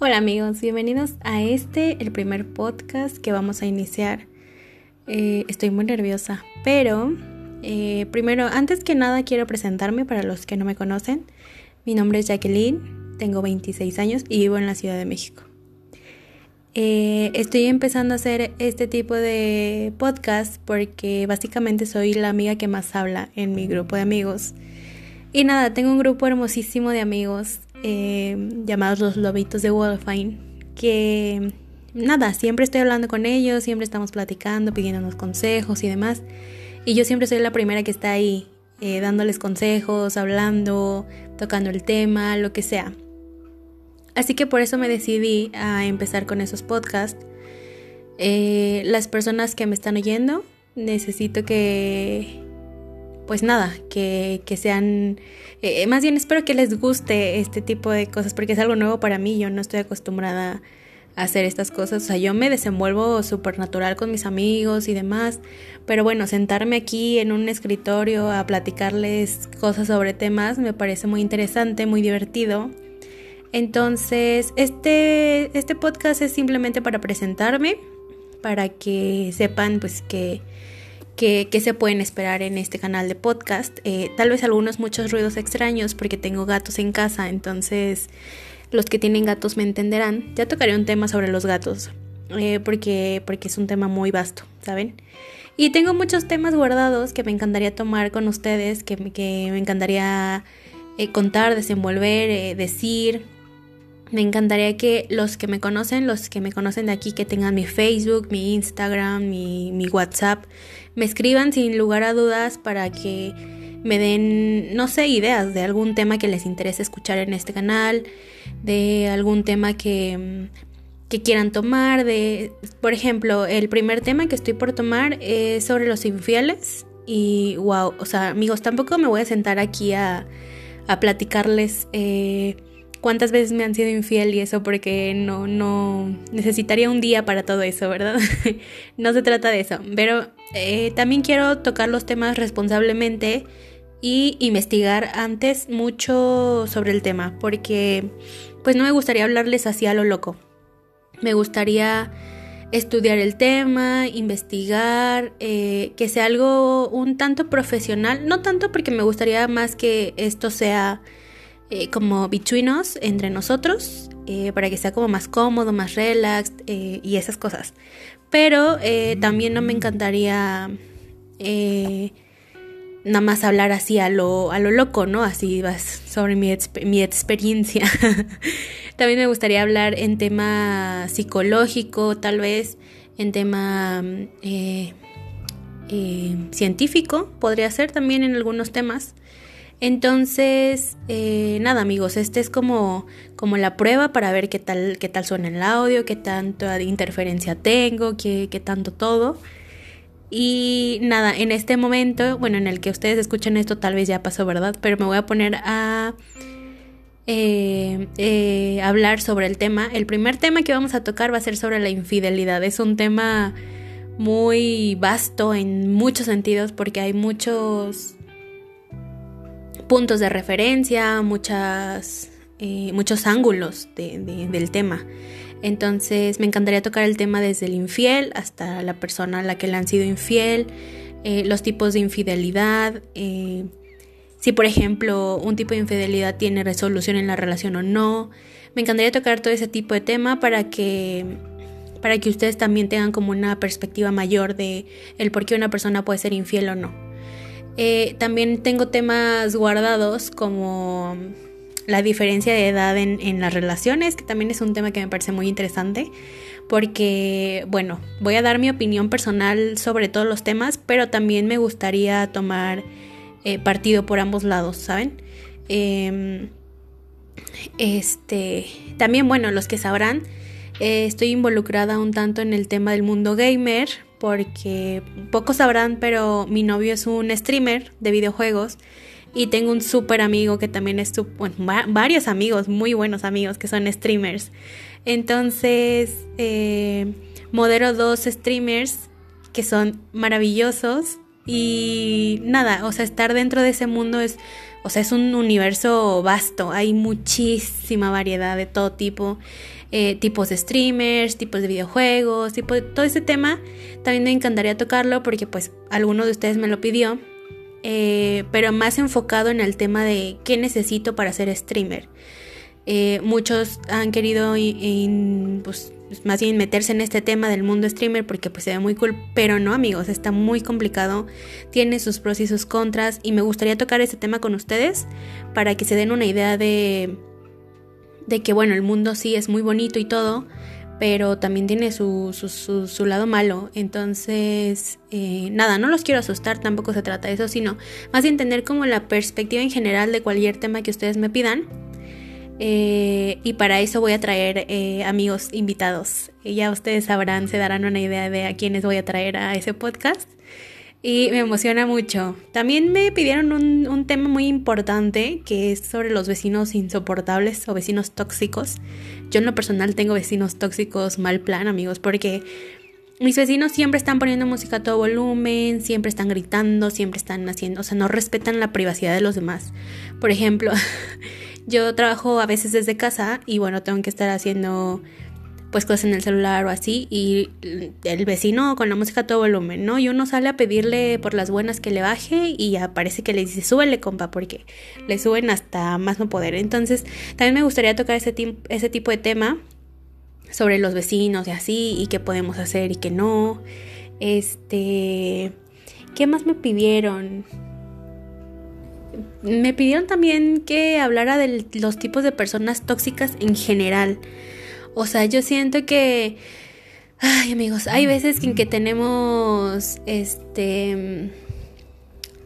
Hola amigos, bienvenidos a este, el primer podcast que vamos a iniciar. Eh, estoy muy nerviosa, pero eh, primero, antes que nada quiero presentarme para los que no me conocen. Mi nombre es Jacqueline, tengo 26 años y vivo en la Ciudad de México. Eh, estoy empezando a hacer este tipo de podcast porque básicamente soy la amiga que más habla en mi grupo de amigos. Y nada, tengo un grupo hermosísimo de amigos eh, llamados los lobitos de Wolfine, que nada, siempre estoy hablando con ellos, siempre estamos platicando, pidiéndonos consejos y demás. Y yo siempre soy la primera que está ahí, eh, dándoles consejos, hablando, tocando el tema, lo que sea. Así que por eso me decidí a empezar con esos podcasts. Eh, las personas que me están oyendo, necesito que pues nada, que, sean, eh, más bien espero que les guste este tipo de cosas porque es algo nuevo para mí, yo no estoy acostumbrada a hacer estas cosas, o sea, yo me desenvuelvo súper natural con mis amigos y demás, pero bueno, sentarme aquí en un escritorio a platicarles cosas sobre temas me parece muy interesante, muy divertido. Entonces, este, este podcast es simplemente para presentarme, para que sepan pues que que, se pueden esperar en este canal de podcast. Eh, tal vez algunos muchos ruidos extraños porque tengo gatos en casa, entonces los que tienen gatos me entenderán. Ya tocaré un tema sobre los gatos eh, porque, porque es un tema muy vasto, ¿saben? Y tengo muchos temas guardados que me encantaría tomar con ustedes, que, que me encantaría eh, contar, desenvolver, decir. Me encantaría que los que me conocen, los que me conocen de aquí, que tengan mi Facebook, mi Instagram, mi, WhatsApp, me escriban sin lugar a dudas para que me den, no sé, ideas de algún tema que les interese escuchar en este canal, de algún tema que, que quieran tomar, de, por ejemplo, el primer tema que estoy por tomar es sobre los infieles y wow, o sea, amigos, tampoco me voy a sentar aquí a, a platicarles eh, cuántas veces me han sido infiel y eso porque no, no necesitaría un día para todo eso, ¿verdad? no se trata de eso, pero eh, también quiero tocar los temas responsablemente y investigar antes mucho sobre el tema porque pues no me gustaría hablarles así a lo loco. Me gustaría estudiar el tema, investigar, eh, que sea algo un tanto profesional, no tanto porque me gustaría más que esto sea eh, como between entre nosotros, eh, para que sea como más cómodo, más relax eh, y esas cosas. Pero también no me encantaría nada más hablar así a lo, a lo loco, ¿no? Así vas sobre mi, mi experiencia. también me gustaría hablar en tema psicológico, tal vez, en tema científico, podría ser también en algunos temas. Entonces, eh, nada amigos, este es como, como la prueba para ver qué tal, qué tal suena el audio, qué tanta interferencia tengo, qué, qué tanto todo. Y nada, en este momento, bueno, en el que ustedes escuchen esto tal vez ya pasó, ¿verdad? Pero me voy a poner a eh, eh, hablar sobre el tema. El primer tema que vamos a tocar va a ser sobre la infidelidad. Es un tema muy vasto en muchos sentidos porque hay muchos puntos de referencia, eh, muchos ángulos del tema. Entonces me encantaría tocar el tema desde el infiel hasta la persona a la que le han sido infiel, eh, los tipos de infidelidad, eh, si por ejemplo un tipo de infidelidad tiene resolución en la relación o no. Me encantaría tocar todo ese tipo de tema para que para que ustedes también tengan como una perspectiva mayor de el por qué una persona puede ser infiel o no. Eh, también tengo temas guardados como la diferencia de edad en, las relaciones, que también es un tema que me parece muy interesante, porque, bueno, voy a dar mi opinión personal sobre todos los temas, pero también me gustaría tomar eh, partido por ambos lados, ¿saben? Em, este, también, bueno, los que sabrán, eh, estoy involucrada un tanto en el tema del mundo gamer, porque pocos sabrán, pero mi novio es un streamer de videojuegos y tengo un súper amigo que también es, bueno, varios amigos, muy buenos amigos que son streamers. Entonces, eh, modero dos streamers que son maravillosos y nada, o sea, estar dentro de ese mundo es, o sea, es un universo vasto, hay muchísima variedad de todo tipo. Eh, tipos de streamers, tipos de videojuegos, tipo de, todo ese tema. También me encantaría tocarlo porque pues alguno de ustedes me lo pidió. Eh, pero más enfocado en el tema de qué necesito para ser streamer. Eh, muchos han querido pues, más bien meterse en este tema del mundo streamer porque pues se ve muy cool, pero no amigos, está muy complicado, tiene sus pros y sus contras y me gustaría tocar este tema con ustedes para que se den una idea de, de que bueno, el mundo sí es muy bonito y todo, pero también tiene su, su, lado malo. Entonces, eh, nada, no los quiero asustar, tampoco se trata de eso, sino más de entender como la perspectiva en general de cualquier tema que ustedes me pidan. Eh, y para eso voy a traer eh, amigos invitados. ya ustedes sabrán, se darán una idea de a quiénes voy a traer a ese podcast y me emociona mucho. También me pidieron un, tema muy importante que es sobre los vecinos insoportables o vecinos tóxicos. Yo en lo personal tengo vecinos tóxicos mal plan, amigos, porque mis vecinos siempre están poniendo música a todo volumen, siempre están gritando, siempre están haciendo, o sea, no respetan la privacidad de los demás. Por ejemplo, yo trabajo a veces desde casa y bueno, tengo que estar haciendo pues cosas en el celular o así y el vecino con la música a todo volumen, ¿no? Y uno sale a pedirle por las buenas que le baje y aparece que le dice, súbele compa, porque le suben hasta más no poder. Entonces, también me gustaría tocar ese, ese tipo de tema sobre los vecinos y así, y qué podemos hacer y qué no. Este, ¿qué más me pidieron? Me pidieron también que hablara de los tipos de personas tóxicas en general. O sea, yo siento que... Ay, amigos, hay veces en que tenemos, este...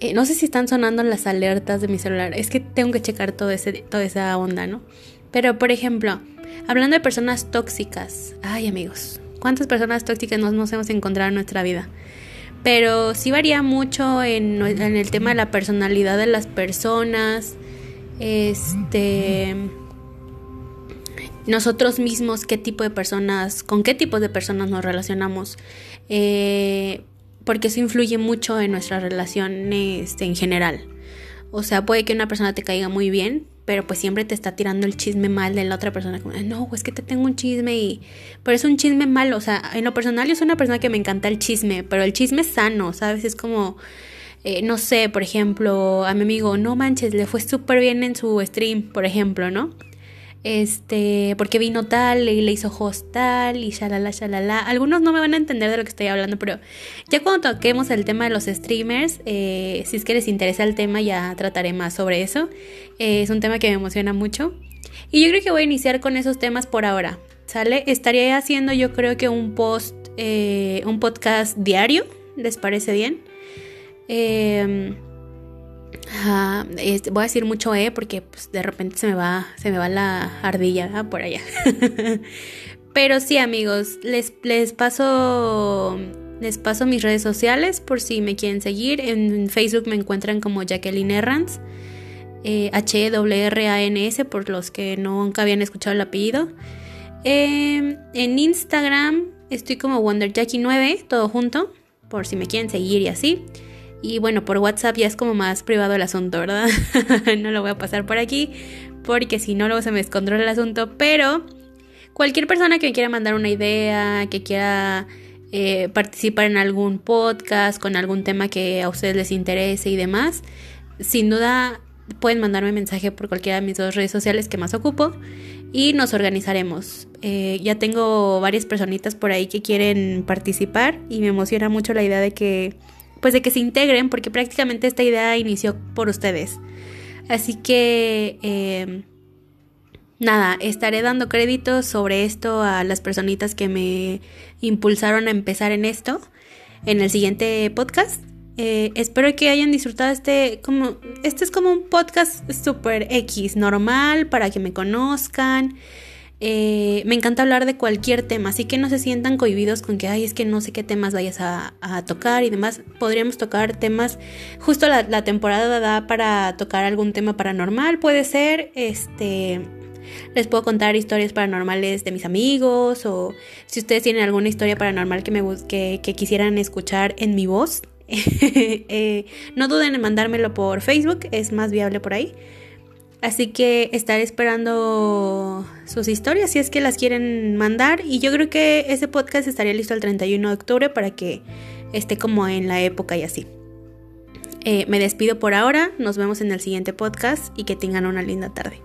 Eh, no sé si están sonando las alertas de mi celular. Es que tengo que checar todo ese, toda esa onda, ¿no? Pero, por ejemplo, hablando de personas tóxicas. Ay, amigos, ¿cuántas personas tóxicas nos, nos hemos encontrado en nuestra vida? Pero sí varía mucho en, en el tema de la personalidad de las personas. Este nosotros mismos qué tipo de personas, con qué tipo de personas nos relacionamos, eh, porque eso influye mucho en nuestras relaciones en general. O sea, puede que una persona te caiga muy bien, pero pues siempre te está tirando el chisme mal de la otra persona. Como, no, es que te tengo un chisme y... Pero es un chisme malo, o sea, en lo personal yo soy una persona que me encanta el chisme, pero el chisme es sano, ¿sabes? Es como... Eh, no sé, por ejemplo, a mi amigo, no manches, le fue súper bien en su stream, por ejemplo, ¿no? Este, porque vino tal y le hizo host tal y shalala, shalala. Algunos no me van a entender de lo que estoy hablando, pero ya cuando toquemos el tema de los streamers, eh, si es que les interesa el tema, ya trataré más sobre eso. Eh, es un tema que me emociona mucho. Y yo creo que voy a iniciar con esos temas por ahora. ¿Sale? Estaría haciendo yo creo que un post, eh, un podcast diario. ¿Les parece bien? Eh, voy a decir mucho E porque pues, de repente se me va, se me va la ardilla por allá. Pero sí, amigos, les, les paso. Les paso mis redes sociales por si me quieren seguir. En Facebook me encuentran como Jacqueline Errans. Eh, H-W-R-A-N-S por los que nunca habían escuchado el apellido. Em, en Instagram estoy como WonderJackie9, todo junto, por si me quieren seguir y así. Y bueno, por WhatsApp ya es como más privado el asunto, ¿verdad? no lo voy a pasar por aquí porque si no luego se me descontrola el asunto. Pero cualquier persona que quiera mandar una idea, que quiera eh, participar en algún podcast con algún tema que a ustedes les interese y demás, sin duda pueden mandarme mensaje por cualquiera de mis dos redes sociales que más ocupo y nos organizaremos. Eh, ya tengo varias personitas por ahí que quieren participar y me emociona mucho la idea de que pues de que se integren, porque prácticamente esta idea inició por ustedes. Así que, em, nada, estaré dando crédito sobre esto a las personitas que me impulsaron a empezar en esto en el siguiente podcast. Eh, espero que hayan disfrutado este como este es como un podcast super X normal para que me conozcan eh, me encanta hablar de cualquier tema, así que no se sientan cohibidos con que, ay, es que no sé qué temas vayas a, tocar y demás. Podríamos tocar temas, justo la, temporada da para tocar algún tema paranormal, puede ser, este, les puedo contar historias paranormales de mis amigos o si ustedes tienen alguna historia paranormal que, me, que, que quisieran escuchar en mi voz, eh, no duden en mandármelo por Facebook, es más viable por ahí. Así que estaré esperando sus historias si es que las quieren mandar. Y yo creo que ese podcast estaría listo el 31 de octubre para que esté como en la época y así. Eh, me despido por ahora, nos vemos en el siguiente podcast y que tengan una linda tarde.